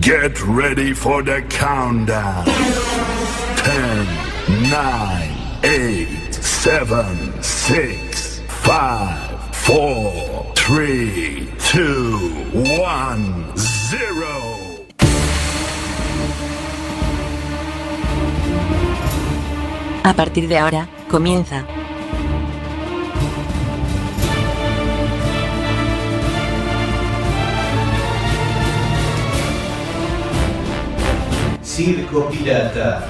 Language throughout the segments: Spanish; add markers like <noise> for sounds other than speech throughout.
Get ready for the countdown. 10, 9, 8, 7, 6, 5, 4, 3, 2, 1, 0. A partir de ahora, comienza. Circo Pirata.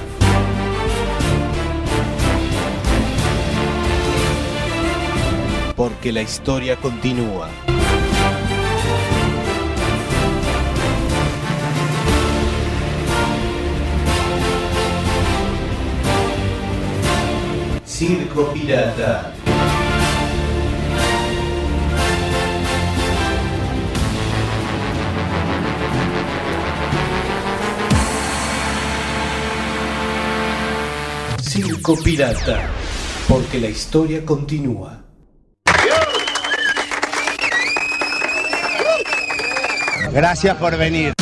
Porque la historia continúa. Circo Pirata. Circo Pirata. Porque la historia continúa. Gracias por venir.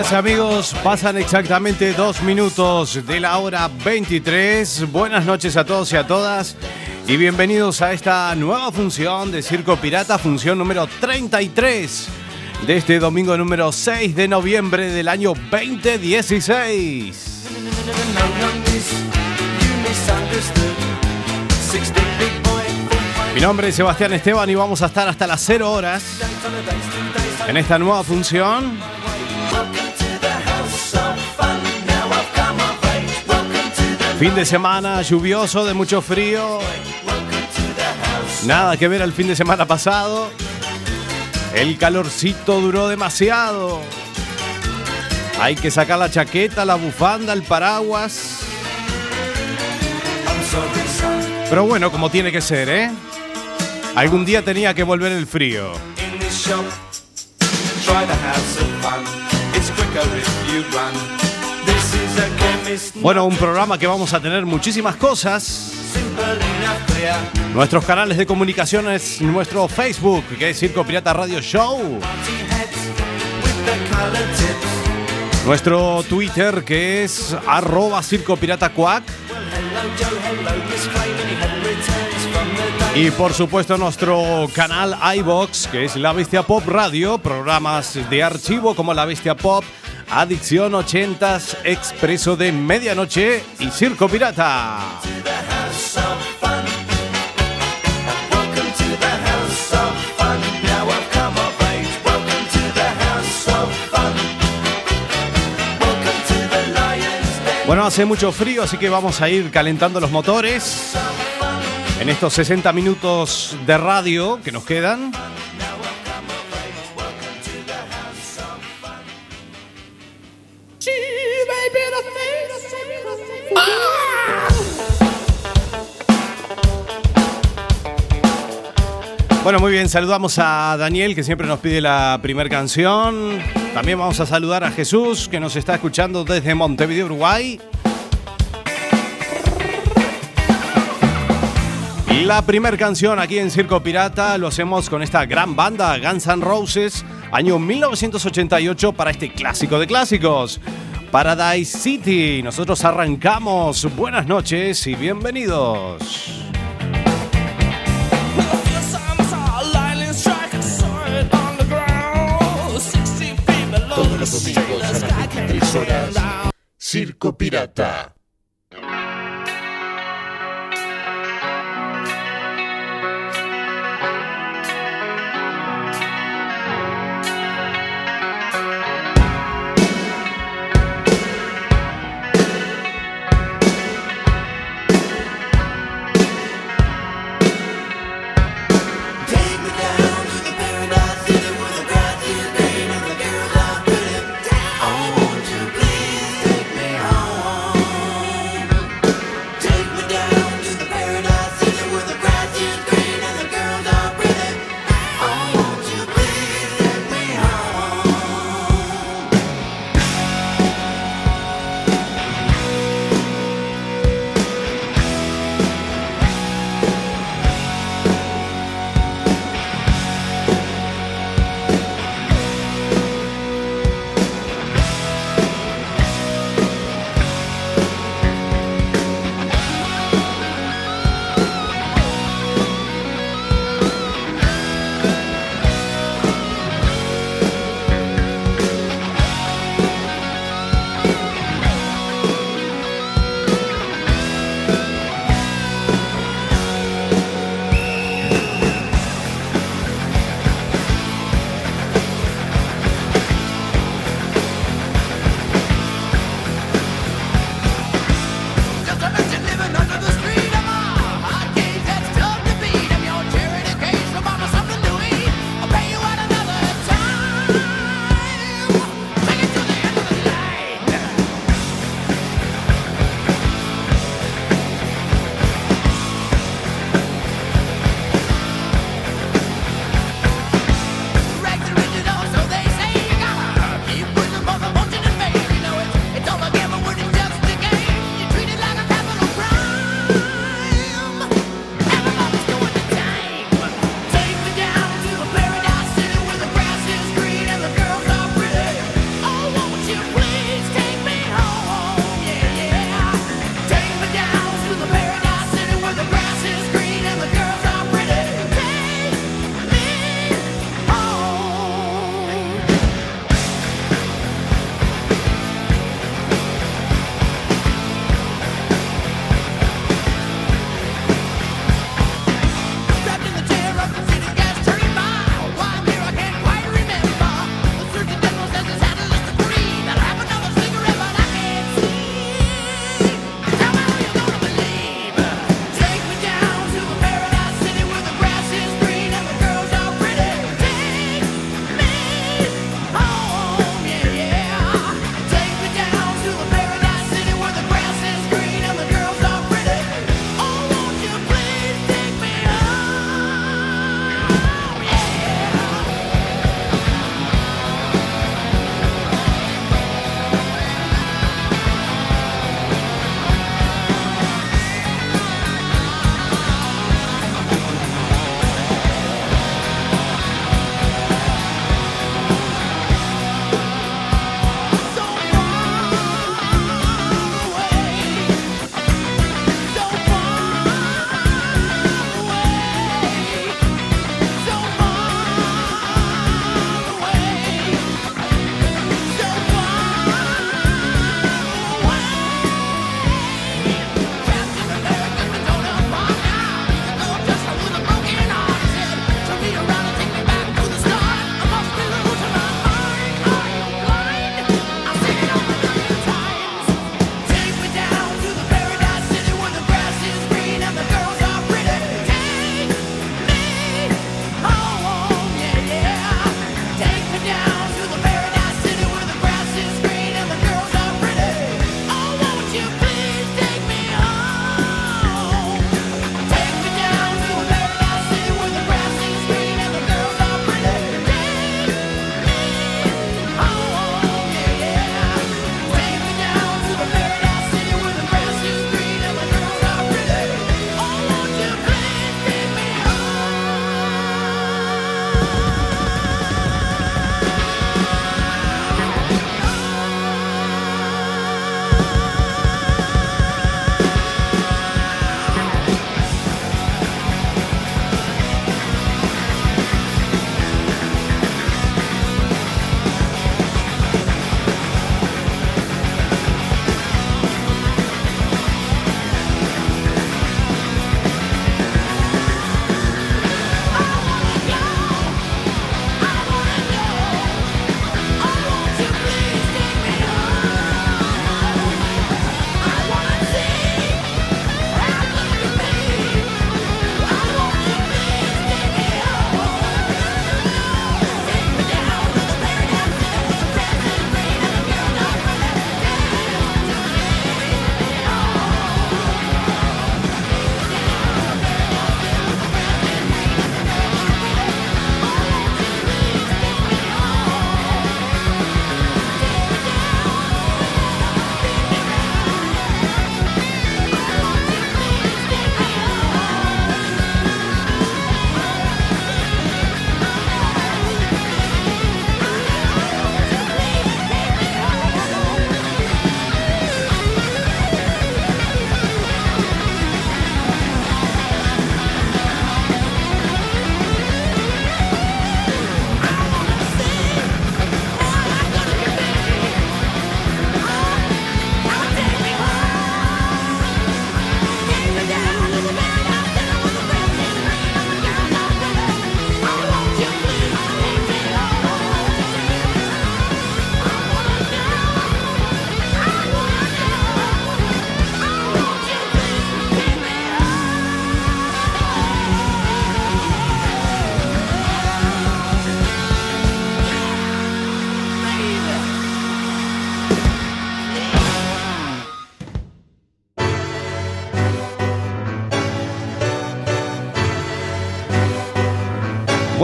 Amigos, pasan exactamente dos minutos de la hora 23. Buenas noches a todos y a todas y bienvenidos a esta nueva función de Circo Pirata, función número 33 de este domingo número 6 de noviembre del año 2016. No, no, miss, you misunderstood. 16 big boy, full Mi nombre es Sebastián Esteban y vamos a estar hasta las 0 horas en esta nueva función. Fin de semana lluvioso, de mucho frío. Nada que ver al fin de semana pasado. El calorcito duró demasiado. Hay que sacar la chaqueta, la bufanda, el paraguas. Pero bueno, como tiene que ser, ¿eh? Algún día tenía que volver el frío. Bueno, un programa que vamos a tener muchísimas cosas. Nuestros canales de comunicaciones, nuestro Facebook, que es Circo Pirata Radio Show. Nuestro Twitter, que es arroba Circo Pirata day. Y por supuesto nuestro canal iBox, que es La Bestia Pop Radio, programas de archivo como La Bestia Pop, Adicción 80s, Expreso de Medianoche y Circo Pirata. Bueno, hace mucho frío, así que vamos a ir calentando los motores en estos 60 minutos de radio que nos quedan. Bueno, muy bien, saludamos a Daniel que siempre nos pide la primera canción. También vamos a saludar a Jesús que nos está escuchando desde Montevideo, Uruguay. La primera canción aquí en Circo Pirata lo hacemos con esta gran banda Guns N' Roses, año 1988 para este clásico de clásicos. Paradise City. Nosotros arrancamos. Buenas noches y bienvenidos. Las 23 horas. Circo Pirata.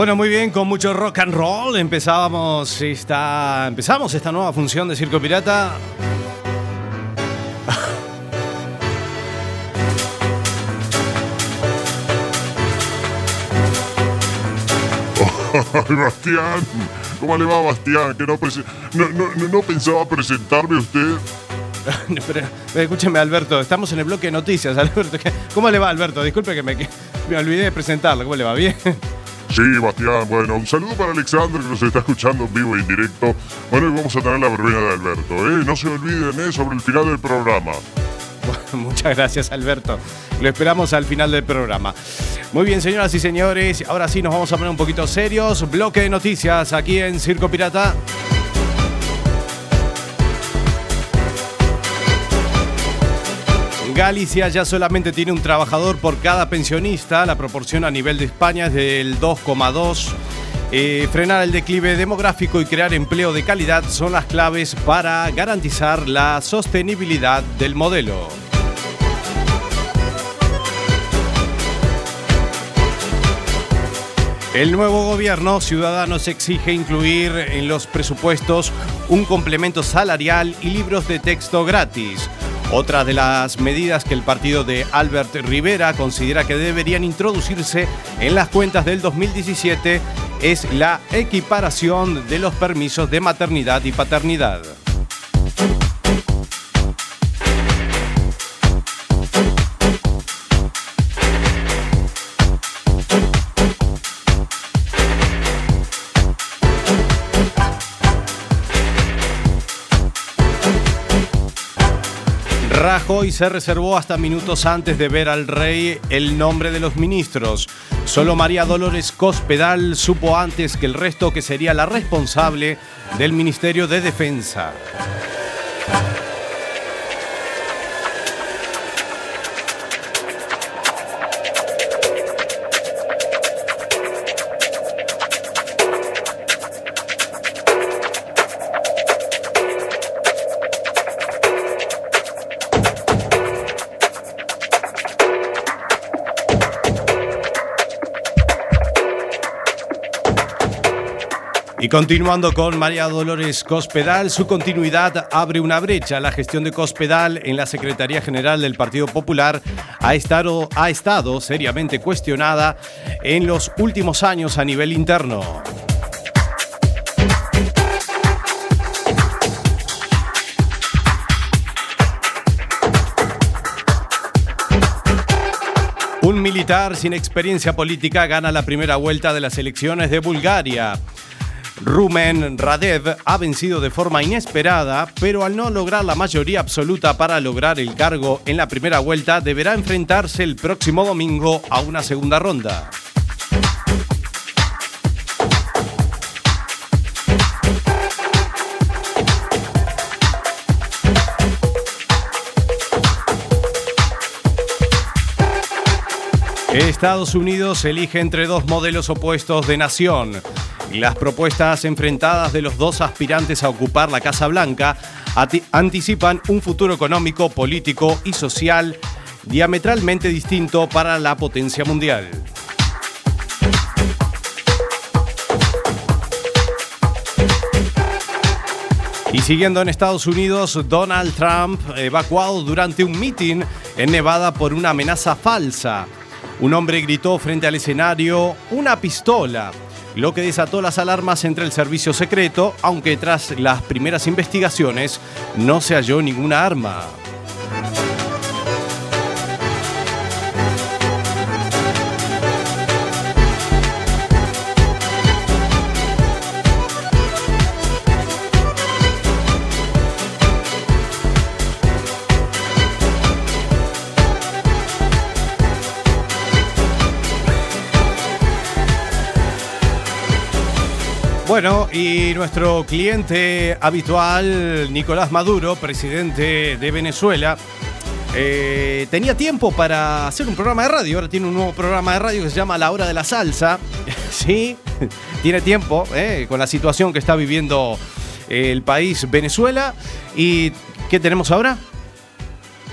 Bueno, muy bien, con mucho rock and roll empezábamos esta, empezamos esta nueva función de Circo Pirata. <laughs> Bastián, ¿cómo le va, Bastián? Que no, no, no, pensaba presentarme a usted. <laughs> Pero, escúcheme, Alberto, estamos en el bloque de noticias. <laughs> Alberto, ¿qué- ¿cómo le va, Alberto? Disculpe que me, que me olvidé de presentarlo. ¿Cómo le va? ¿Bien? Sí, Bastián, bueno, un saludo para Alexander que nos está escuchando en vivo y en directo. Bueno, y vamos a tener la verbena de Alberto, ¿eh? No se olviden, ¿eh? Sobre el final del programa. <laughs> Muchas gracias, Alberto. Lo esperamos al final del programa. Muy bien, señoras y señores, ahora sí nos vamos a poner un poquito serios. Bloque de noticias aquí en Circo Pirata. Galicia ya solamente tiene un trabajador por cada pensionista. La proporción a nivel de España es del 2,2. Eh, frenar el declive demográfico y crear empleo de calidad son las claves para garantizar la sostenibilidad del modelo. El nuevo gobierno Ciudadanos exige incluir en los presupuestos un complemento salarial y libros de texto gratis. Otra de las medidas que el partido de Albert Rivera considera que deberían introducirse en las cuentas del 2017 es la equiparación de los permisos de maternidad y paternidad. Rajoy se reservó hasta minutos antes de ver al rey el nombre de los ministros. Solo María Dolores Cospedal supo antes que el resto que sería la responsable del Ministerio de Defensa. Y continuando con María Dolores Cospedal, su continuidad abre una brecha. La gestión de Cospedal en la Secretaría General del Partido Popular ha estado, ha estado seriamente cuestionada en los últimos años a nivel interno. Un militar sin experiencia política gana la primera vuelta de las elecciones de Bulgaria. Rumen Radev ha vencido de forma inesperada, pero al no lograr la mayoría absoluta para lograr el cargo en la primera vuelta, deberá enfrentarse el próximo domingo a una segunda ronda. Estados Unidos elige entre dos modelos opuestos de nación. Las propuestas enfrentadas de los dos aspirantes a ocupar la Casa Blanca anticipan un futuro económico, político y social diametralmente distinto para la potencia mundial. Y siguiendo en Estados Unidos, Donald Trump evacuado durante un mitin en Nevada por una amenaza falsa. Un hombre gritó frente al escenario una pistola, lo que desató las alarmas entre el servicio secreto, aunque tras las primeras investigaciones no se halló ninguna arma. Bueno, y nuestro cliente habitual, Nicolás Maduro, presidente de Venezuela, eh, tenía tiempo para hacer un programa de radio. Ahora tiene un nuevo programa de radio que se llama La Hora de la Salsa. <laughs> sí, <laughs> tiene tiempo eh, con la situación que está viviendo el país Venezuela. ¿Y qué tenemos ahora?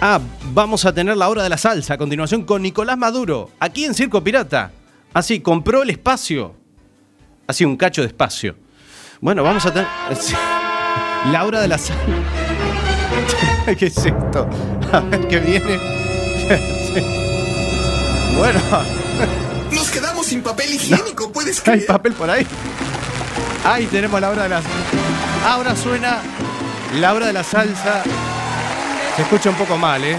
Ah, vamos a tener la hora de la salsa a continuación con Nicolás Maduro, aquí en Circo Pirata. Así, compró el espacio Así un cacho de espacio. Bueno, vamos a tener. <laughs> Laura de la Sal. <laughs> ¿Qué es esto? A ver qué viene. <laughs> Bueno, Nos quedamos sin papel higiénico, ¿puedes hay creer? papel por ahí. Ahí tenemos la hora de la. Ahora suena la hora de la salsa. Se escucha un poco mal, ¿eh?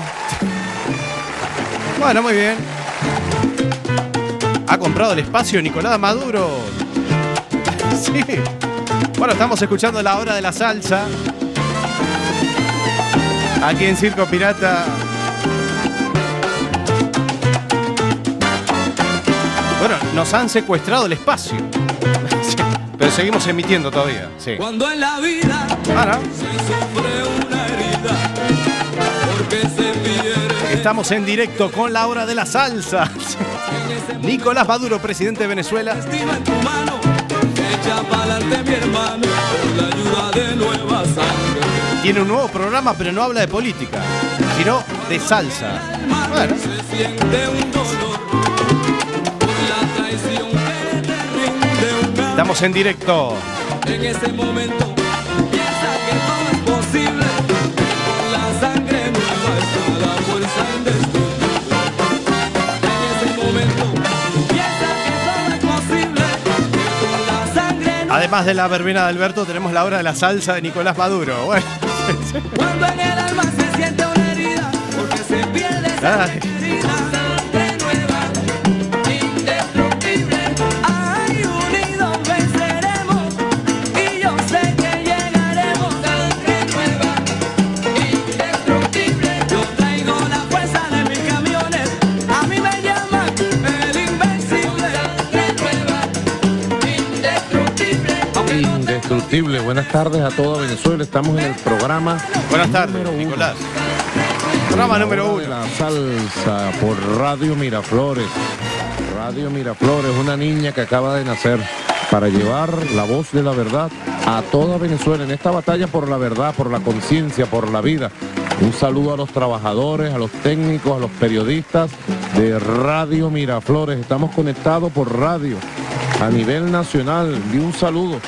Bueno, muy bien. Ha comprado el espacio Nicolás Maduro. <laughs> Sí. Bueno, estamos escuchando la hora de la salsa. Aquí en Circo Pirata. Bueno, nos han secuestrado el espacio. <laughs> Sí, Pero seguimos emitiendo todavía. Sí. Cuando en la vida Ah, ¿no? se sufre una herida, porque se pierde Estamos en directo con la hora de la salsa. <laughs> Nicolás Maduro, presidente de Venezuela. destino en tu mano. Echa pa'lante mi hermano, con la ayuda de nueva sangre. Tiene un nuevo programa, pero no habla de política, sino de salsa. Bueno, Se siente un dolor por la traición que te rinde un amor. estamos en directo. En ese momento Además de la verbena de Alberto, tenemos la hora de la salsa de Nicolás Maduro. Bueno, Cuando en el alma se siente una herida, porque se pierde Indestructible. Buenas tardes a toda Venezuela. Estamos en el programa. buenas tardes, uno. Nicolás. Programa número hora de uno. La salsa por Radio Miraflores. Radio Miraflores, una niña que acaba de nacer para llevar la voz de la verdad a toda Venezuela en esta batalla por la verdad, por la conciencia, por la vida. Un saludo a los trabajadores, a los técnicos, a los periodistas de Radio Miraflores. Estamos conectados por radio a nivel nacional. Y un saludo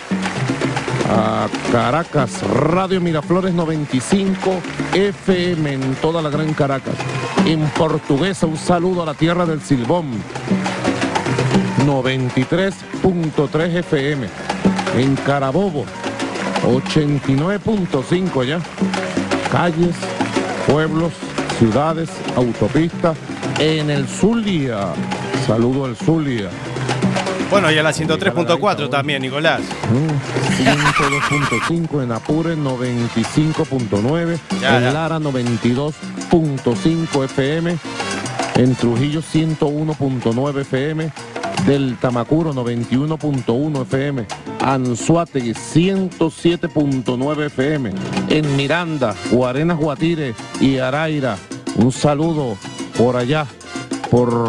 a Caracas, Radio Miraflores 95 FM en toda la Gran Caracas. En portuguesa, un saludo a la tierra del Silbón. 93.3 FM. En Carabobo, 89.5 ya. Calles, pueblos, ciudades, autopistas. En el Zulia, saludo al Zulia. Bueno, y a la 103.4 también, Nicolás. 102.5 en Apure 95.9 Ya, en. Lara 92.5 FM en Trujillo 101.9 FM del Tamacuro 91.1 FM Anzuategui 107.9 FM en Miranda Guarenas Guatire y Araira un saludo por allá por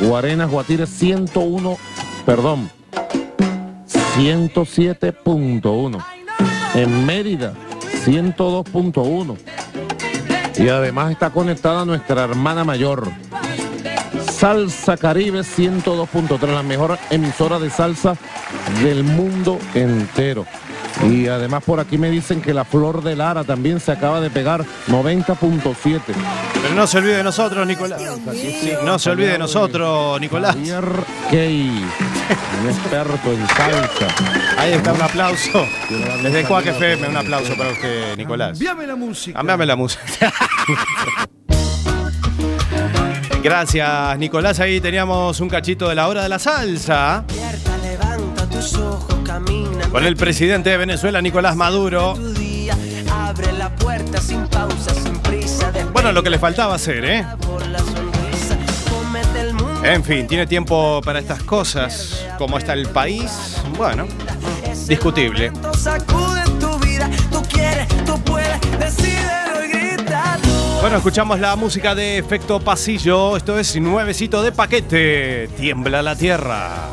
Guarenas Guatire 101 perdón 107.1. En Mérida, 102.1. Y además está conectada nuestra hermana mayor. Salsa Caribe 102.3, la mejor emisora de salsa del mundo entero. Y además por aquí me dicen que la Flor de Lara también se acaba de pegar 90.7. Pero no se olvide de nosotros, Nicolás. Sí, no se olvide de nosotros, Nicolás. Javier Key, un experto en salsa. Ahí está, un aplauso. Desde Cuac FM, un aplauso para usted, Nicolás. Envíame la música. Cambiame la música. <laughs> Gracias, Nicolás. Ahí teníamos un cachito de la hora de la salsa con el presidente de Venezuela, Nicolás Maduro. Bueno, lo que le faltaba hacer, ¿eh? En fin, tiene tiempo para estas cosas. Como está el país, bueno, discutible. Bueno, escuchamos la música de Efecto Pasillo. Esto es nuevecito de paquete. Tiembla la tierra.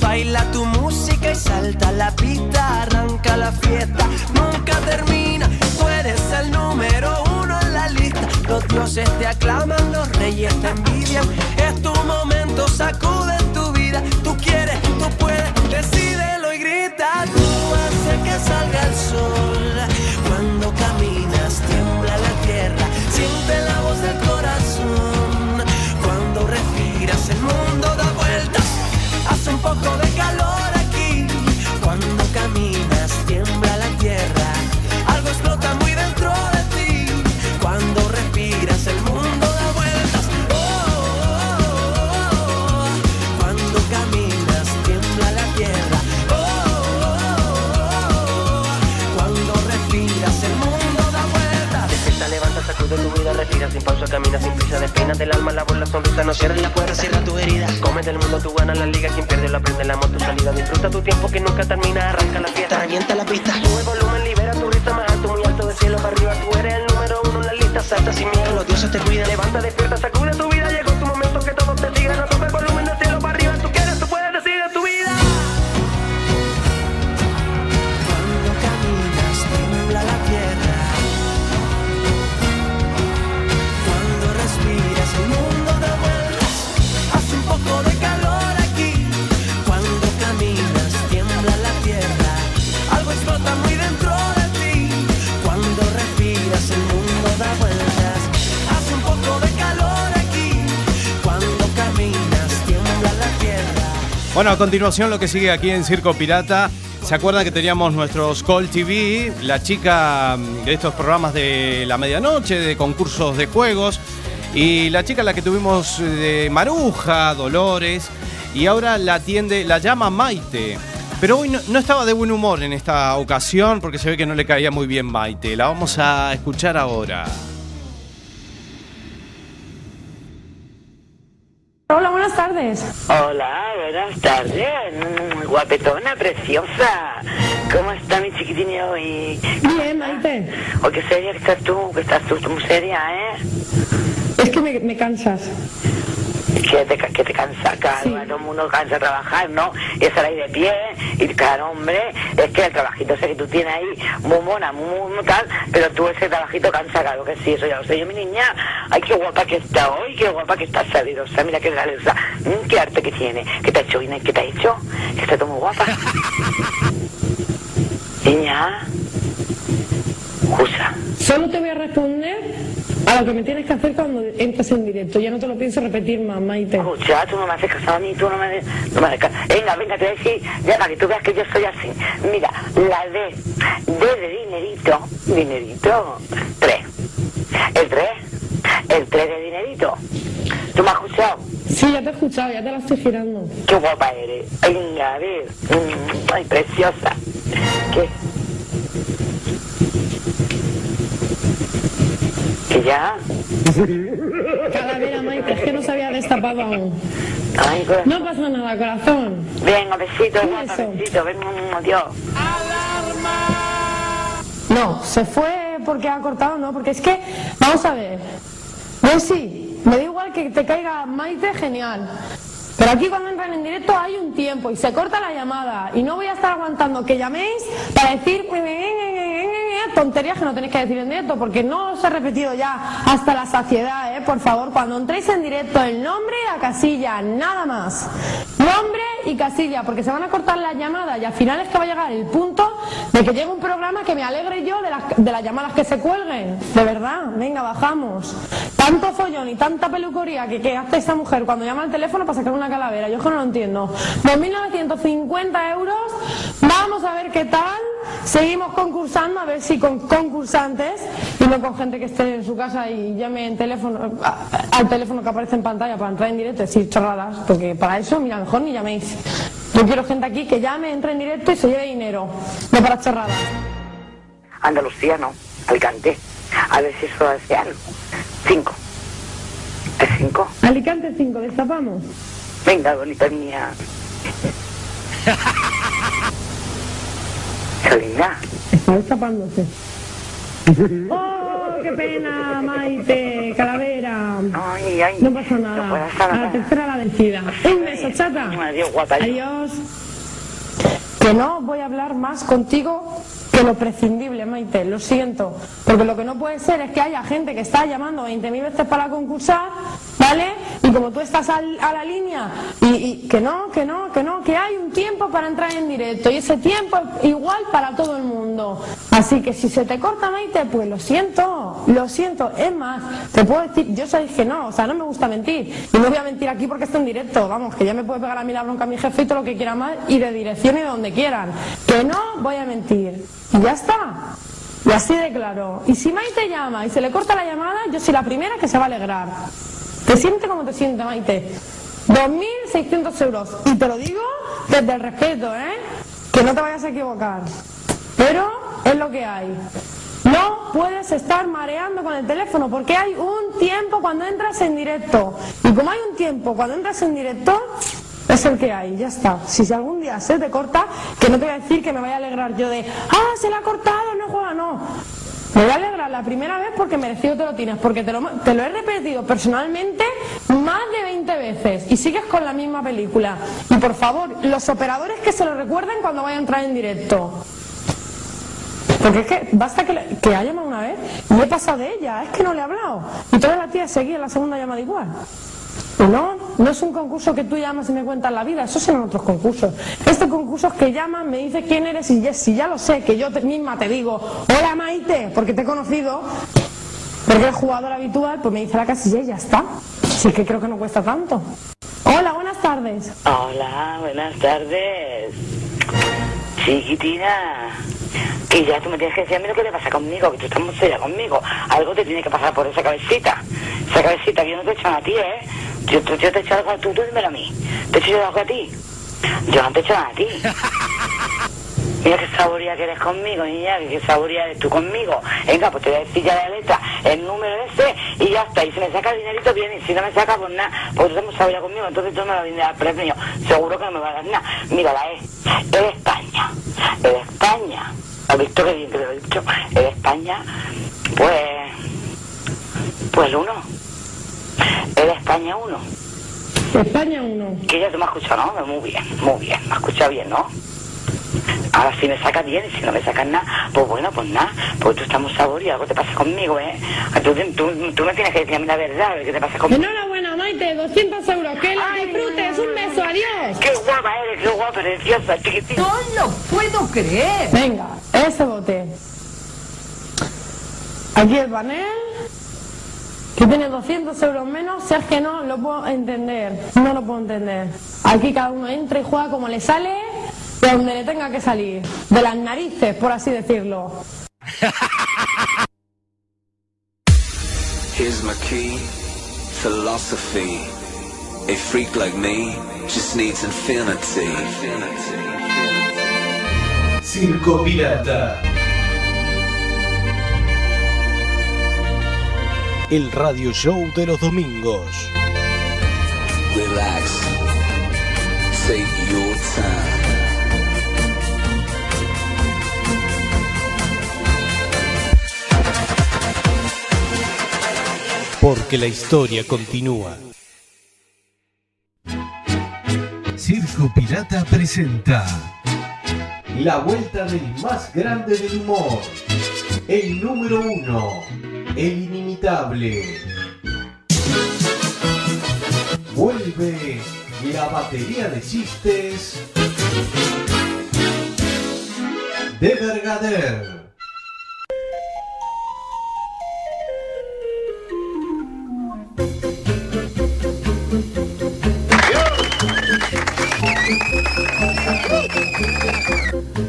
Baila tu música y salta la pista, arranca la fiesta, nunca termina. Tú eres el número uno en la lista. Los dioses te aclaman, los reyes te envidian. Es tu momento, sacude camina sin prisa, despeinas del alma, la voz, la sonrisa, no cierres la puerta, cierra tu herida. Come del mundo, tú ganas la liga, quien pierde lo aprende, la tu salida. Disfruta tu tiempo que nunca termina, arranca la fiesta, revienta la pista. Bueno, a continuación lo que sigue aquí en Circo Pirata. ¿Se acuerdan que teníamos nuestros Call TV? La chica mm, de estos programas de la medianoche, de concursos de juegos. Y la chica la que tuvimos eh, de Maruja, Dolores. Y ahora la atiende, la llama Maite. Pero hoy no, no estaba de buen humor en esta ocasión porque se ve que no le caía muy bien Maite. La vamos a escuchar ahora. Hola, buenas tardes. Hola, buenas tardes. Mm, Guapetona, preciosa. ¿Cómo está mi chiquitina hoy? Bien, Maite. O qué seria que estás tú, que estás tú muy seria, ¿eh? Es que me, me cansas. Que te, que te cansa, claro, todo el mundo cansa de trabajar, ¿no? Y estar ahí de pie, y claro, hombre, es que el trabajito ese que tú tienes ahí, muy mona, muy, muy tal, pero tú ese trabajito cansa, claro que sí, eso ya lo sé yo, mi niña. Ay, qué guapa que está hoy, qué guapa que está salidosa, mira qué salidosa, Mm, qué arte que tiene, ¿qué te ha hecho, Inés? ¿Qué te ha hecho? Que está todo muy guapa. <laughs> Niña, Jusa. Solo te voy a responder a lo que me tienes que hacer cuando entres en directo. Ya no te lo pienso repetir más, Maite. Escucha, tú no me haces caso a mí, tú no me, no me haces caso. Venga, venga, te voy a decir, ya para que tú veas que yo soy así. Mira, la D, D de dinerito, dinerito, 3. El 3, el 3 de dinerito. ¿Tú me has escuchado? Sí, ya te he escuchado, ya te la estoy girando. Qué guapa eres. Venga, a ver. Mm, Ay, preciosa. ¿Qué? ¿Que ya? Calavera, Maite, es que no se había destapado aún. Ay, corazón. No pasa nada, corazón. Venga, besito, guapa, besito. Ven, mm, adiós. No, se fue porque ha cortado, no, porque es que, vamos a ver. Pues sí, me da igual que te caiga Maite, genial. Pero aquí cuando entran en directo hay un tiempo y se corta la llamada y no voy a estar aguantando que llaméis para decir tonterías que no tenéis que decir en directo porque no os he repetido ya hasta la saciedad, ¿eh? Por favor, cuando entréis en directo el nombre y la casilla, nada más. Nombre y casilla, porque se van a cortar las llamadas y al final es que va a llegar el punto de que llegue un programa que me alegre yo de las, de las llamadas que se cuelguen. De verdad, venga, bajamos. Tanto follón y tanta pelucoría que, que hace esa mujer cuando llama al teléfono para sacar una calavera, yo es que no lo entiendo. 2.950 euros, vamos a ver qué tal. Seguimos concursando, a ver si con concursantes y no con gente que esté en su casa y llame en teléfono, al teléfono que aparece en pantalla para entrar en directo y decir chorradas, porque para eso, mira, mejor ni llaméis. Yo quiero gente aquí que llame, entre en directo y se lleve dinero, no para chorradas. Andalucía no, Alicante. A ver si eso hace algo. Cinco. ¿Es cinco? Alicante 5, destapamos. Venga, bonita mía. Qué linda. Está destapándose. ¡Oh, qué pena, Maite, calavera. Ay, ay. No pasa nada. No A la tercera la vencida. Un beso, chata. Adiós, guapa. Adiós. Que no voy a hablar más contigo que lo prescindible, Maite, lo siento. Porque lo que no puede ser es que haya gente que está llamando 20.000 veces para concursar, ¿vale? Y como tú estás al- a la línea, y, y que no, que no, que no, que hay un tiempo para entrar en directo. Y ese tiempo es igual para todo el mundo. Así que si se te corta, Maite, pues lo siento, lo siento. Es más, te puedo decir, yo sabéis que no, o sea, no me gusta mentir. Y no voy a mentir aquí porque está en directo, vamos, que ya me puede pegar a mí la bronca mi jefe y todo lo que quiera más, y de dirección y de donde quieran. Que no voy a mentir. Y ya está. Y así de claro. Y si Maite llama y se le corta la llamada, yo soy la primera que se va a alegrar. ¿Te siente como te siente, Maite? 2.600 euros. Y te lo digo desde el respeto, ¿eh? Que no te vayas a equivocar. Pero es lo que hay. No puedes estar mareando con el teléfono porque hay un tiempo cuando entras en directo. Y como hay un tiempo cuando entras en directo, es el que hay, ya está. Si algún día se te corta, que no te voy a decir que me vaya a alegrar yo de, ah, se le ha cortado, no juega, no. Me voy a alegrar la primera vez porque merecido te lo tienes, porque te lo, te lo he repetido personalmente más de 20 veces y sigues con la misma película. Y por favor, los operadores que se lo recuerden cuando vaya a entrar en directo. Porque es que basta que, le- que ha llamado una vez y he pasado de ella, es que no le he hablado. Y toda la tía seguía la segunda llamada igual. Y no, no es un concurso que tú llamas y me cuentas la vida, eso serán otros concursos. Este concurso es que llaman, me dice quién eres y ya, si ya lo sé, que yo misma te digo, hola Maite, porque te he conocido, porque eres jugador habitual, pues me dice la casilla y ya está. Así que creo que no cuesta tanto. Hola, buenas tardes. Hola, buenas tardes. Chiquitina. Que ya tú me tienes que decir a mí lo que te pasa conmigo, que tú estás muy seria conmigo. Algo te tiene que pasar por esa cabecita. Esa cabecita que no te he echado a ti, ¿eh? Yo, yo, yo te he echado algo a tú, tú dímelo a mí. ¿Te he hecho yo algo a ti? Yo no te he hecho nada a ti. <laughs> Mira qué saboría que eres conmigo, niña, que qué saboría eres tú conmigo. Venga, pues te voy a decir ya la letra, el número ese y ya está. Y si me saca el dinerito, bien, y si no me saca, pues nada, pues tú estás saboría conmigo, entonces tú me a venir a dar premio. Seguro que no me va a dar nada. Mira, la E, es de España, es de España. ¿Has visto qué bien que te lo he dicho? Es de España, pues, pues el uno. De España uno. España 1. Que ya te me has escuchado, ¿no? Muy bien, muy bien, me has escuchado bien, ¿no? Ahora si me sacas bien y si no me sacas nada, pues bueno, pues nada, pues tú estás muy sabor y algo te pasa conmigo, ¿eh? Tú, tú, tú me tienes que decir a mí la verdad, qué te pasa conmigo. Enhorabuena, Maite, 200 euros, que la disfrutes, un beso, adiós. Qué guapa eres, qué guapa, preciosa, chiquitina. No lo puedo creer. Venga, ese bote. Aquí el panel, que tiene 200 euros menos, si es que no lo puedo entender, no lo puedo entender. Aquí cada uno entra y juega como le sale, de donde le tenga que salir, de las narices, por así decirlo. Here's my key, philosophy. A freak like me just needs infinity. Circo Pirata. El radio show de los domingos. Relax. Take your time. Porque la historia continúa. Circo Pirata presenta La vuelta del más grande del humor. El número uno. El inimitable. Vuelve la batería de chistes de Vergader.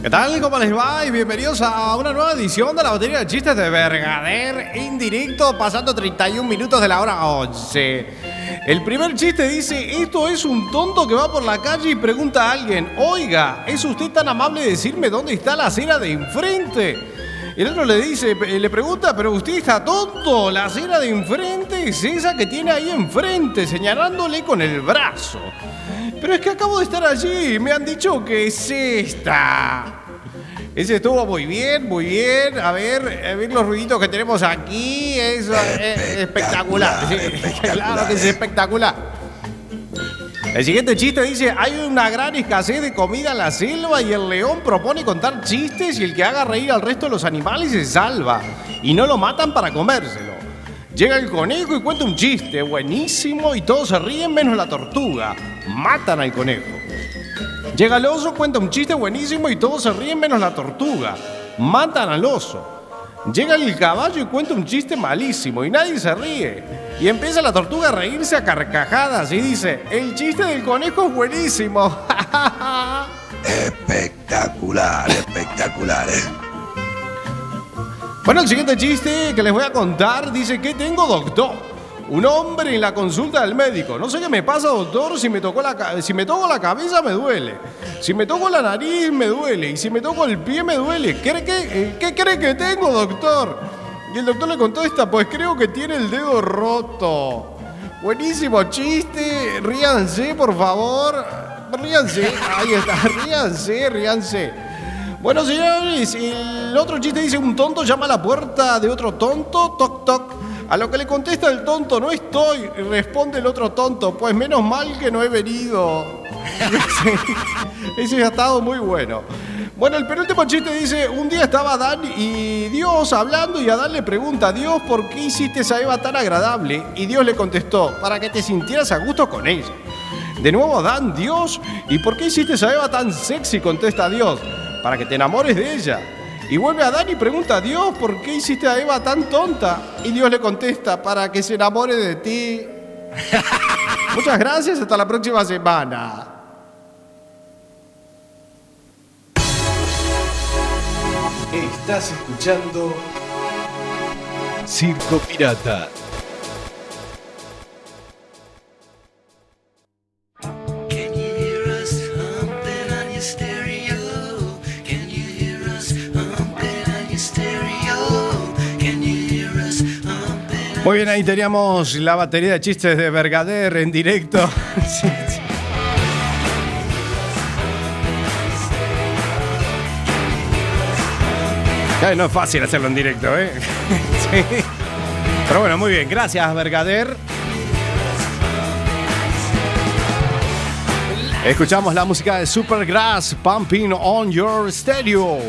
¿Qué tal? ¿Cómo les va? Y bienvenidos a una nueva edición de la batería de chistes de Vergader en directo, pasando 31 minutos de la hora 11. El primer chiste dice, esto es un tonto que va por la calle y pregunta a alguien, oiga, ¿es usted tan amable de decirme dónde está la acera de enfrente? El otro le dice, le pregunta, pero usted está tonto, la acera de enfrente es esa que tiene ahí enfrente, señalándole con el brazo. Pero es que acabo de estar allí me han dicho que es esta. Ese estuvo muy bien, muy bien. A ver, a ver los ruiditos que tenemos aquí. Eso es espectacular. Sí, claro que es espectacular. El siguiente chiste dice, hay una gran escasez de comida en la selva y el león propone contar chistes y el que haga reír al resto de los animales se salva. Y no lo matan para comérselo. Llega el conejo y cuenta un chiste buenísimo y todos se ríen menos la tortuga. Matan al conejo. Llega el oso, cuenta un chiste buenísimo y todos se ríen menos la tortuga. Matan al oso. Llega el caballo y cuenta un chiste malísimo y nadie se ríe. Y empieza la tortuga a reírse a carcajadas y dice, el chiste del conejo es buenísimo. <laughs> Espectacular, espectacular. Bueno, el siguiente chiste que les voy a contar dice que tengo doctor. Un hombre en la consulta del médico. No sé qué me pasa, doctor. Si me, tocó la, si me toco la cabeza, me duele. Si me toco la nariz, me duele. Y si me toco el pie, me duele. ¿Qué, qué, eh, qué cree que tengo, doctor? Y el doctor le contesta, pues creo que tiene el dedo roto. Buenísimo chiste. Ríanse, por favor. Ríanse. Ahí está. <laughs> Ríanse, ríanse. Bueno, señores, el otro chiste dice, un tonto llama a la puerta de otro tonto, toc, toc. A lo que le contesta el tonto, no estoy. Responde el otro tonto, pues menos mal que no he venido. <laughs> Ese ha estado muy bueno. Bueno, el penúltimo chiste dice, un día estaba Adán y Dios hablando y Adán le pregunta, Dios, ¿por qué hiciste esa Eva tan agradable? Y Dios le contestó, para que te sintieras a gusto con ella. De nuevo Adán, Dios, ¿y por qué hiciste esa Eva tan sexy? Contesta Dios, para que te enamores de ella. Y vuelve a Adán y pregunta a Dios, ¿por qué hiciste a Eva tan tonta? Y Dios le contesta, para que se enamore de ti. <laughs> Muchas gracias, hasta la próxima semana. Estás escuchando Circo Pirata. Muy bien, ahí teníamos la batería de chistes de Bergader en directo. <laughs> No es fácil hacerlo en directo, ¿eh? <laughs> Sí. Pero bueno, muy bien. Gracias, Bergader. Escuchamos la música de Supergrass, Pumping on Your Stereo.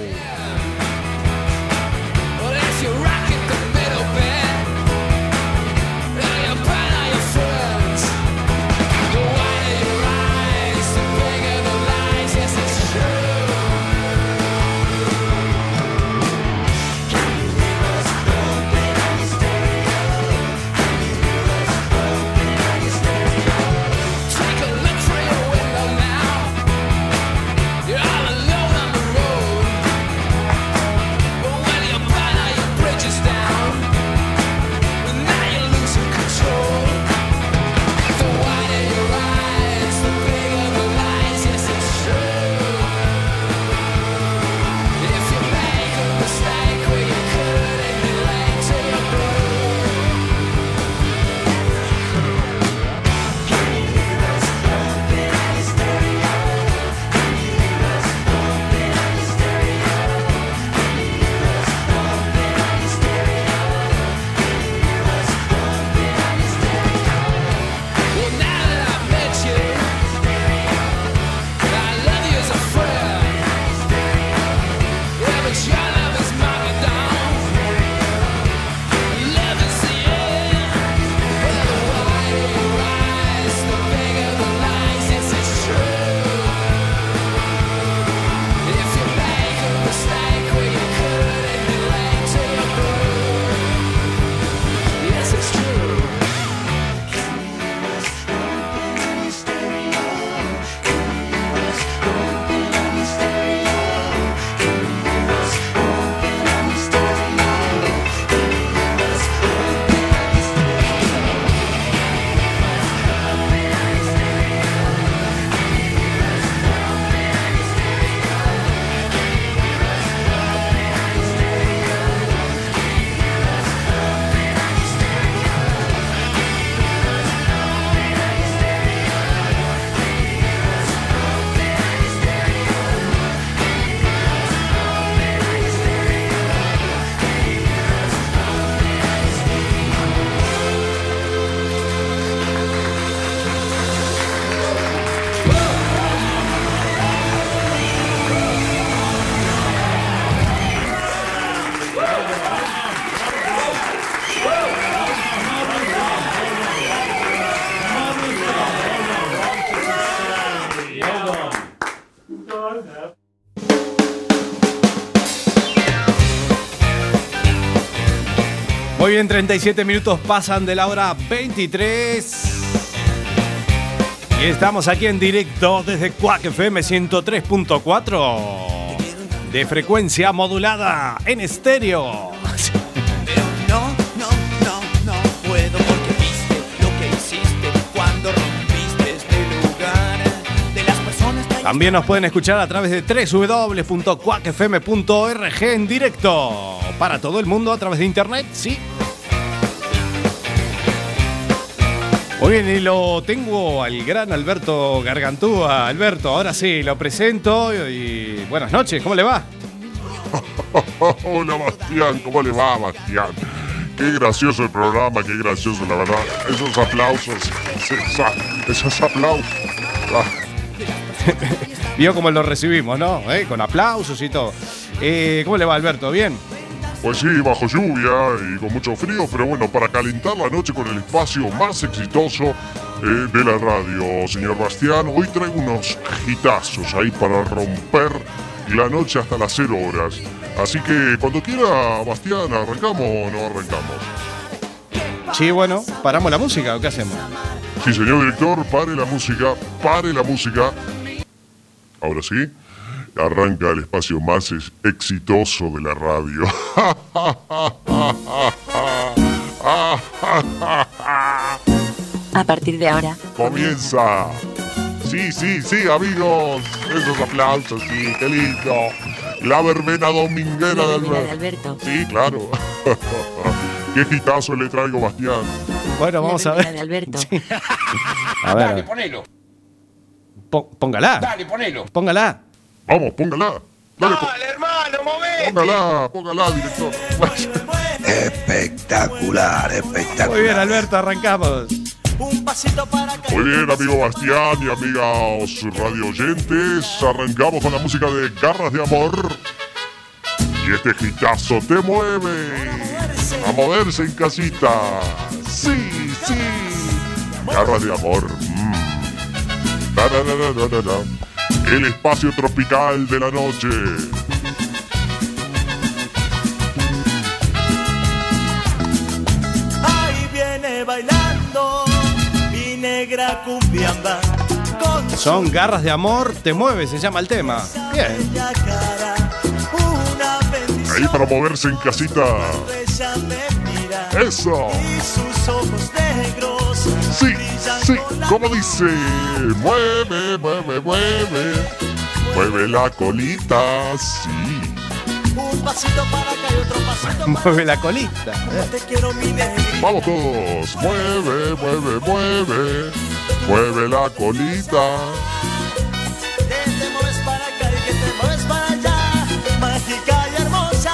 Muy bien, 37 minutos pasan de la hora 23. Y estamos aquí en directo desde Quack FM 103.4 de frecuencia modulada en estéreo. No, no, no, no puedo porque viste lo que hiciste cuando rompiste este lugar de las personas que También nos pueden escuchar a través de www.quackfm.org en directo para todo el mundo a través de internet, sí. Muy bien, y lo tengo al gran Alberto Gargantúa. Alberto, ahora sí, lo presento y buenas noches, ¿cómo le va? <laughs> Hola Bastián, ¿cómo le va Bastián? Qué gracioso el programa, qué gracioso la verdad. Esos aplausos, esa- esos aplausos. Ah, <laughs> Vio cómo lo recibimos, ¿no? ¿Eh? Con aplausos y todo. Eh, ¿Cómo le va, Alberto? ¿Bien? Pues sí, bajo lluvia y con mucho frío, pero bueno, para calentar la noche con el espacio más exitoso eh, de la radio, señor Bastián, hoy traigo unos hitazos ahí para romper la noche hasta las 0 horas. Así que cuando quiera, Bastián, ¿arrancamos o no arrancamos? Sí, bueno, ¿paramos la música o qué hacemos? Sí, señor director, pare la música, pare la música. Ahora sí, arranca el espacio más es- exitoso de la radio. A partir de ahora, Comienza. Sí, sí, sí, amigos. Esos aplausos, sí, qué lindo. La verbena dominguera la verbena de Alberto. Sí, claro. <laughs> qué hitazo le traigo, Bastián. Bueno, La vamos a ver. de Alberto. <laughs> A ver, Dale, ponelo. Po- póngala. Dale, ponelo. Póngala. Vamos, póngala. Dale, hermano, Póngala, póngala, director. Espectacular, espectacular. Muy bien, Alberto, arrancamos. un pasito para acá. Muy bien, amigo Bastián y amigas radio oyentes. Arrancamos con la música de Garras de Amor. Y este hitazo te mueve a moverse en casita. Sí, sí. Garras de Amor. mm. Da, da, da, da, da, da, da. El espacio tropical de la noche. Ahí viene bailando mi negra cumbiamba Son garras de amor, te mueve, se llama el tema. Bien. Ahí para moverse en casita. Eso. y sus ojos negros Sí, sí, como dice, mueve, mueve, mueve, mueve la colita, sí. Un pasito para acá y otro pasito para Mueve la colita. negrita. Vamos todos, mueve, mueve, mueve, mueve la colita. Que te mueves para acá y que te mueves para allá. Mágica y hermosa.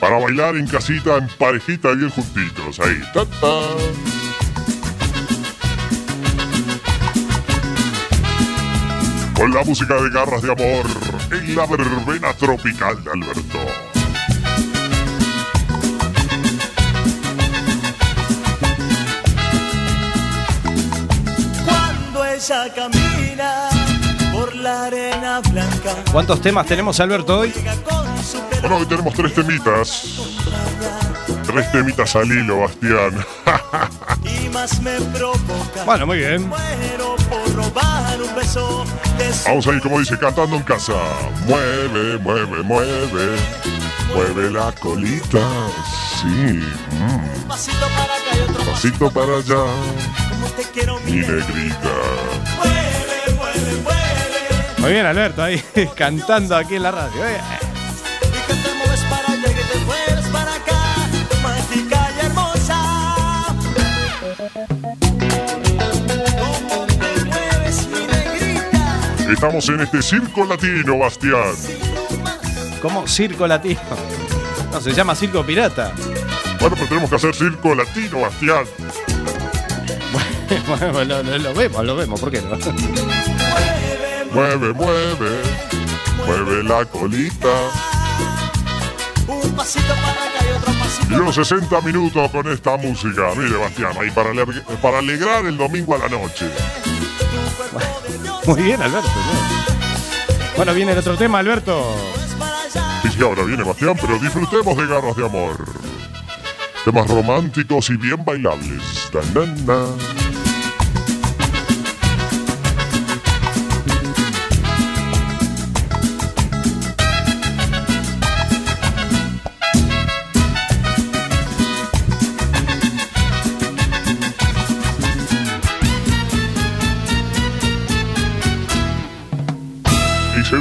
Para bailar en casita, en parejita, bien juntitos, ahí. Ta, ta. Con la música de garras de amor en la verbena tropical de Alberto. Cuando ella camina por la arena blanca. ¿Cuántos temas tenemos, Alberto, hoy? Bueno, hoy tenemos tres temitas. Tres temitas al hilo, Bastián. <laughs> y más me provoca. Bueno, muy bien. Muero por robar un beso de su Vamos ahí, como dice, cantando en casa. Mueve, mueve, mueve. Mueve la colita. Sí. mm. pasito para acá y otro pasito. Pasito para allá, Como te quiero mi negrita. Mueve, mueve, mueve. Muy bien, Alberto, ahí <laughs> cantando aquí en la radio. eh. Estamos en este circo latino, Bastián. ¿Cómo? Circo latino. No, se llama Circo Pirata. Bueno, pero tenemos que hacer circo latino, Bastián. Bueno, <laughs> lo, lo- lo vemos, lo vemos, ¿por qué no? Mueve, mueve. Mueve la colita. Un pasito para acá y otro pasito Y unos 60 minutos con esta música. Mire, Bastián, ahí para, para alegrar el domingo a la noche. Muy bien, Alberto. Bueno, viene el otro tema, Alberto. Sí, ahora viene Bastián, pero disfrutemos de garras de amor. Temas románticos y bien bailables.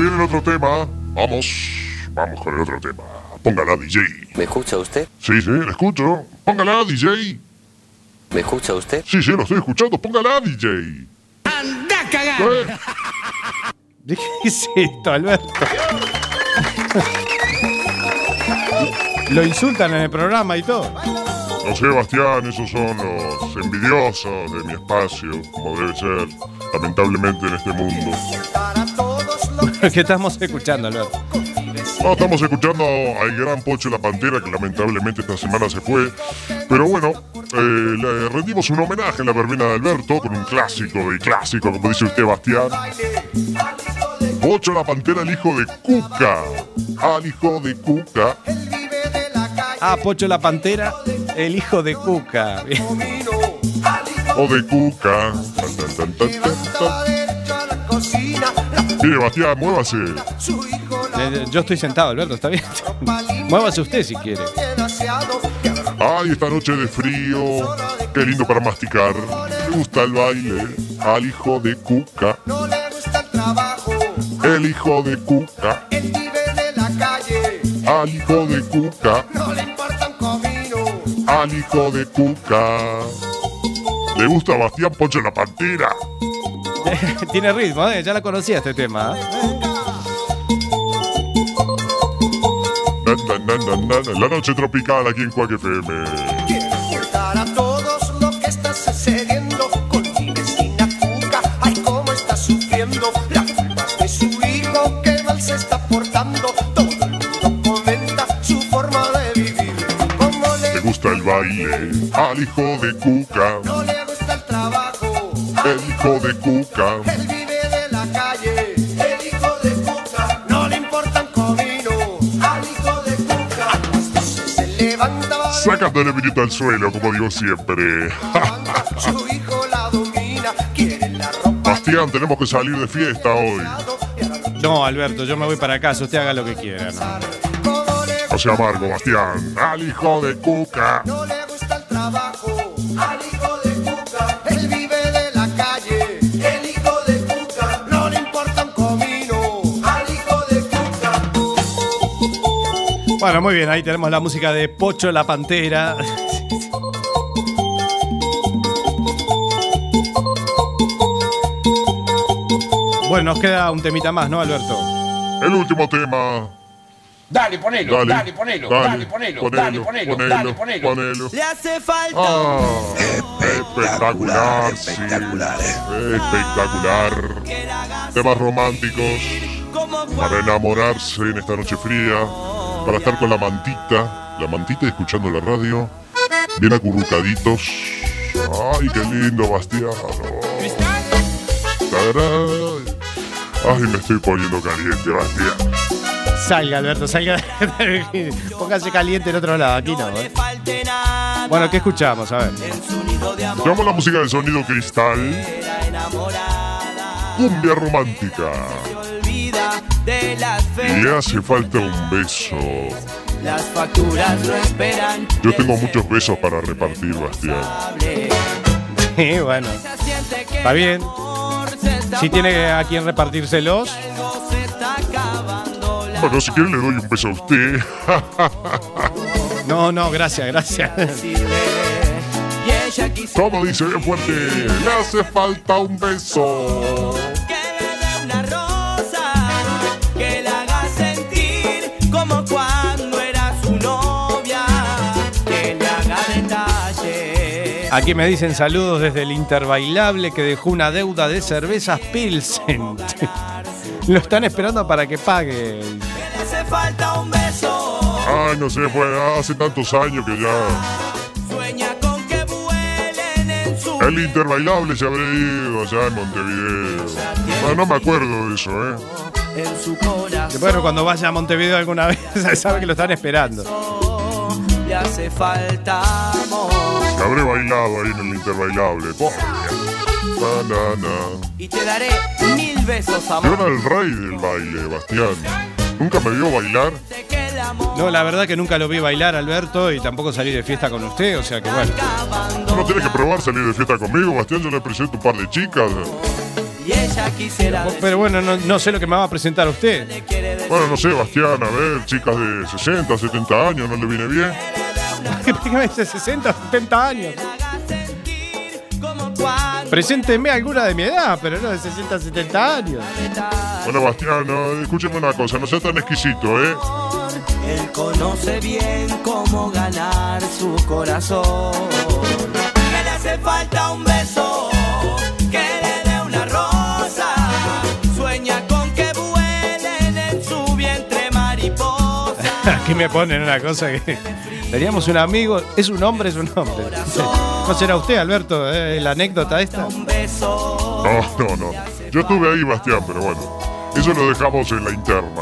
Viene el otro tema. Vamos, vamos con el otro tema. Póngala, DJ. ¿Me escucha usted? Sí, sí, la escucho. Póngala, DJ. ¿Me escucha usted? Sí, sí, lo estoy escuchando. Póngala, DJ. ¡Anda a cagar! Eh, ¿Qué es esto, Alberto? Lo insultan en el programa y todo. No sé, Bastián, esos son los envidiosos de mi espacio, como debe ser, lamentablemente, en este mundo. <laughs> ¿Qué estamos escuchando, Alberto? No, estamos escuchando al gran Pocho la Pantera, que lamentablemente esta semana se fue. Pero bueno, eh, le rendimos un homenaje en la verbena de Alberto con un clásico de clásico, como dice usted, Bastián. Pocho la Pantera, el hijo de Cuca. Al hijo de Cuca. Ah, Pocho la Pantera, el hijo de Cuca. O de Cuca. Tan, tan, tan, Mire, Bastián, muévase. Eh, Yo estoy sentado, Alberto, está bien. <laughs> Muévase usted si quiere. Ay, esta noche de frío. Qué lindo para masticar. Me gusta el baile. Al hijo de Cuca. El hijo de Cuca. Al hijo de Cuca. Al hijo de Cuca. Le gusta Bastián Poncho la Pantera. <laughs> Tiene ritmo, ¿eh? ya la conocía este tema. ¿eh? Na, na, na, na, na, na. La noche tropical aquí en Quack FM. Contar a todos lo que está sucediendo con mi vecina Cuca. Ay, cómo está sufriendo la culpa es de su hijo que mal se está portando. Todo el mundo comenta su forma de vivir. Le gusta el baile. Al hijo de Cuca. Hijo de Cuca. Él vive de la calle. El hijo de Cuca no le importa un comino. Al hijo de Cuca a las 12 se levanta. va Sacándole vinito al suelo, como digo siempre. Su hijo la domina. Quiere la ropa. <laughs> Bastián, tenemos que salir de fiesta hoy. No, Alberto, yo me voy para casa, usted haga lo que quiera. ¿no? No sea amargo, Bastián. Al hijo de Cuca. No le Bueno, muy bien, ahí tenemos la música de Pocho la Pantera. Bueno, nos queda un temita más, ¿no, Alberto? El último tema. Dale, ponelo, Dale, dale, ponelo, dale, dale, ponelo, ponelo, dale, ponelo, ponelo, dale, ponelo. ponelo. Le hace falta. Ah, espectacular, sí. Espectacular. Temas románticos para enamorarse en esta noche fría, para estar con la mantita, la mantita y escuchando la radio, bien acurrucaditos. Ay, qué lindo, Bastián. Tarán. Ay, me estoy poniendo caliente, Bastián. Salga, Alberto, salga. <laughs> Póngase caliente en otro lado, aquí no. ¿eh? Bueno, ¿qué escuchamos? A ver. Llevamos la música del sonido cristal. Cumbia romántica. De las le hace falta un beso. Las facturas no esperan. Yo tengo muchos besos para repartir, Bastián. Sí, <laughs> bueno. Está bien. Si tiene a quien repartírselos. Bueno, si quiere le doy un beso a usted. <laughs> No, no, gracias, gracias. <laughs> Todo dice bien fuerte. Le hace falta un beso. Aquí me dicen saludos desde el Interbailable que dejó una deuda de cervezas Pilsen. <laughs> Lo están esperando para que pague. Le hace falta un beso. Ay, no sé, fue hace tantos años que ya. Sueña con que vuelen en su. El interbailable se habrá ido allá en Montevideo. Ah, no me acuerdo de eso, ¿eh? Bueno, cuando vaya a Montevideo alguna <laughs> vez, sabe que lo están esperando. le hace falta amor. Habré bailado ahí en el interbailable. Banana. Y te daré mil besos, Yo amor. era el rey del baile, Bastián. Nunca me vio bailar. No, la verdad que nunca lo vi bailar, Alberto, y tampoco salí de fiesta con usted, o sea que bueno. Tú no tienes que probar salir de fiesta conmigo, Bastián. Yo le presento un par de chicas. Y ella quisiera Pero bueno, no, no sé lo que me va a presentar a usted. Bueno, no sé, Bastián, a ver, chicas de 60, 70 años, ¿no le viene bien? ¿Qué me dice 60, 70 años? Presénteme alguna de mi edad, pero no de 60, 70 años. Bueno, Bastián, no, escúcheme una cosa, no sea tan exquisito, ¿eh? Él conoce bien cómo ganar su corazón. Que le hace falta un beso, Aquí me ponen una cosa que. <laughs> Teníamos un amigo, es un hombre, es un hombre. ¿No será usted, Alberto, eh, la anécdota esta? No, no, no. Yo estuve ahí, Bastián, pero bueno. Eso lo dejamos en la interna.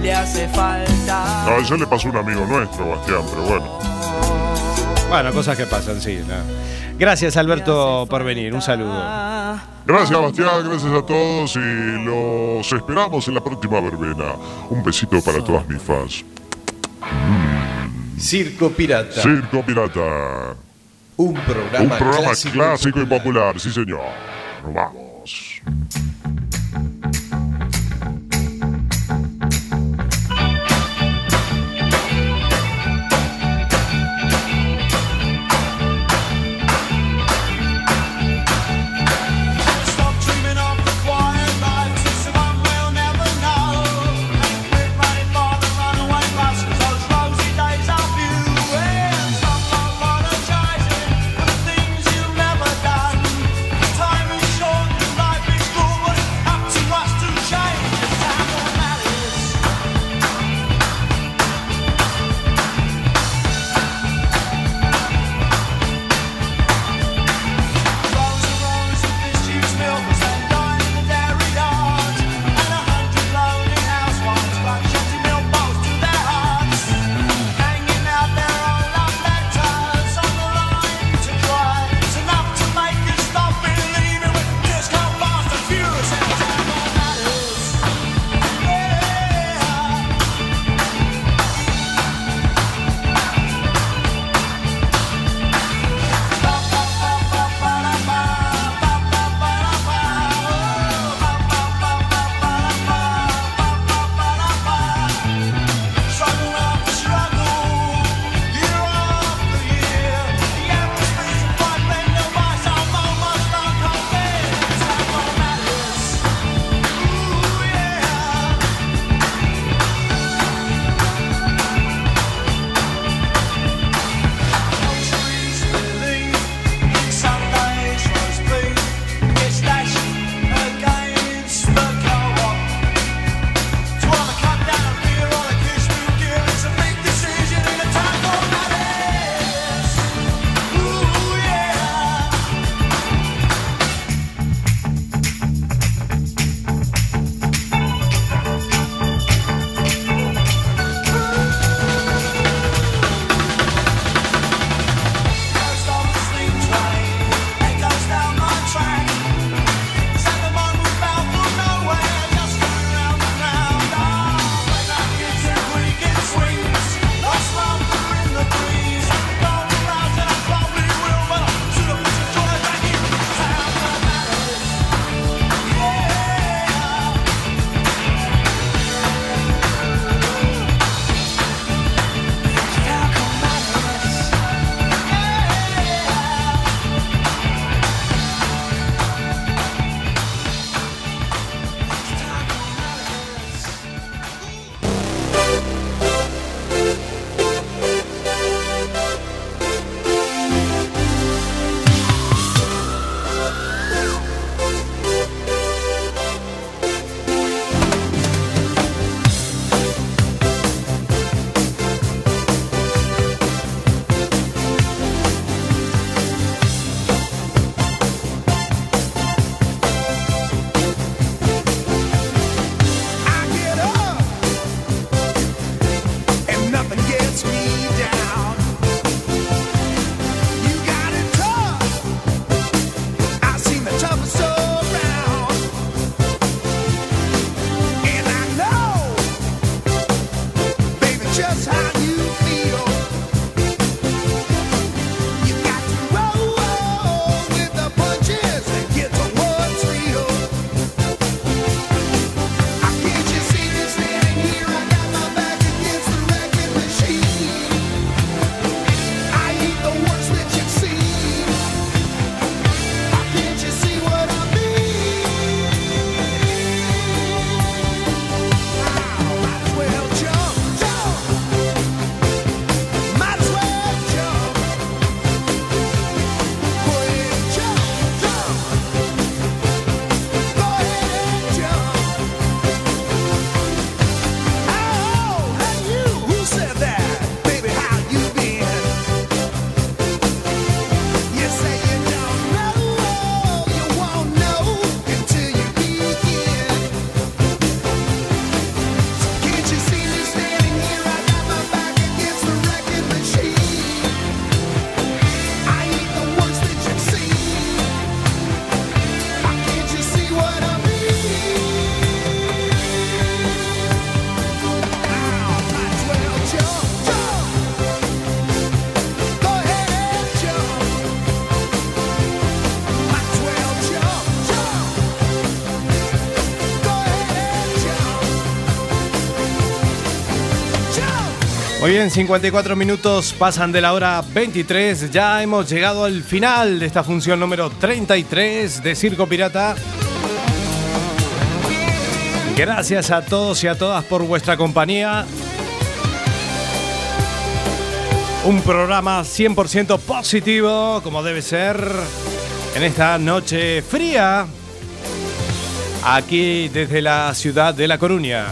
Le hace falta. No, eso le pasó a un amigo nuestro, Bastián, pero bueno. Bueno, cosas que pasan, sí. ¿no? Gracias, Alberto, por venir. Un saludo. Gracias, Bastián, gracias a todos y los esperamos en la próxima verbena. Un besito para todas mis fans. Circo Pirata. Circo Pirata. Un programa, Un programa clásico. clásico y popular, sí señor. Nos vamos. Muy bien, 54 minutos pasan de la hora 23. Ya hemos llegado al final de esta función número 33 de Circo Pirata. Gracias a todos y a todas por vuestra compañía. Un programa 100% positivo, como debe ser, en esta noche fría, aquí desde la ciudad de La Coruña.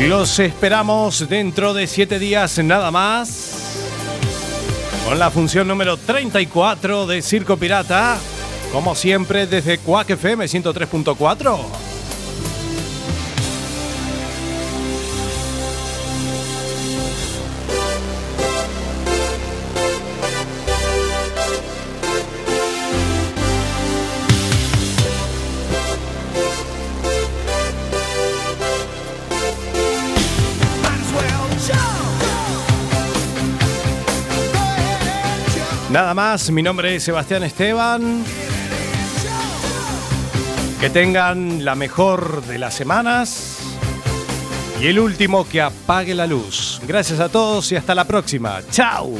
Los esperamos dentro de siete días nada más. Con la función número 34 de Circo Pirata. Como siempre desde Quack FM 103.4. Nada más, mi nombre es Sebastián Esteban. Que tengan la mejor de las semanas. Y el último que apague la luz. Gracias a todos y hasta la próxima. ¡Chao!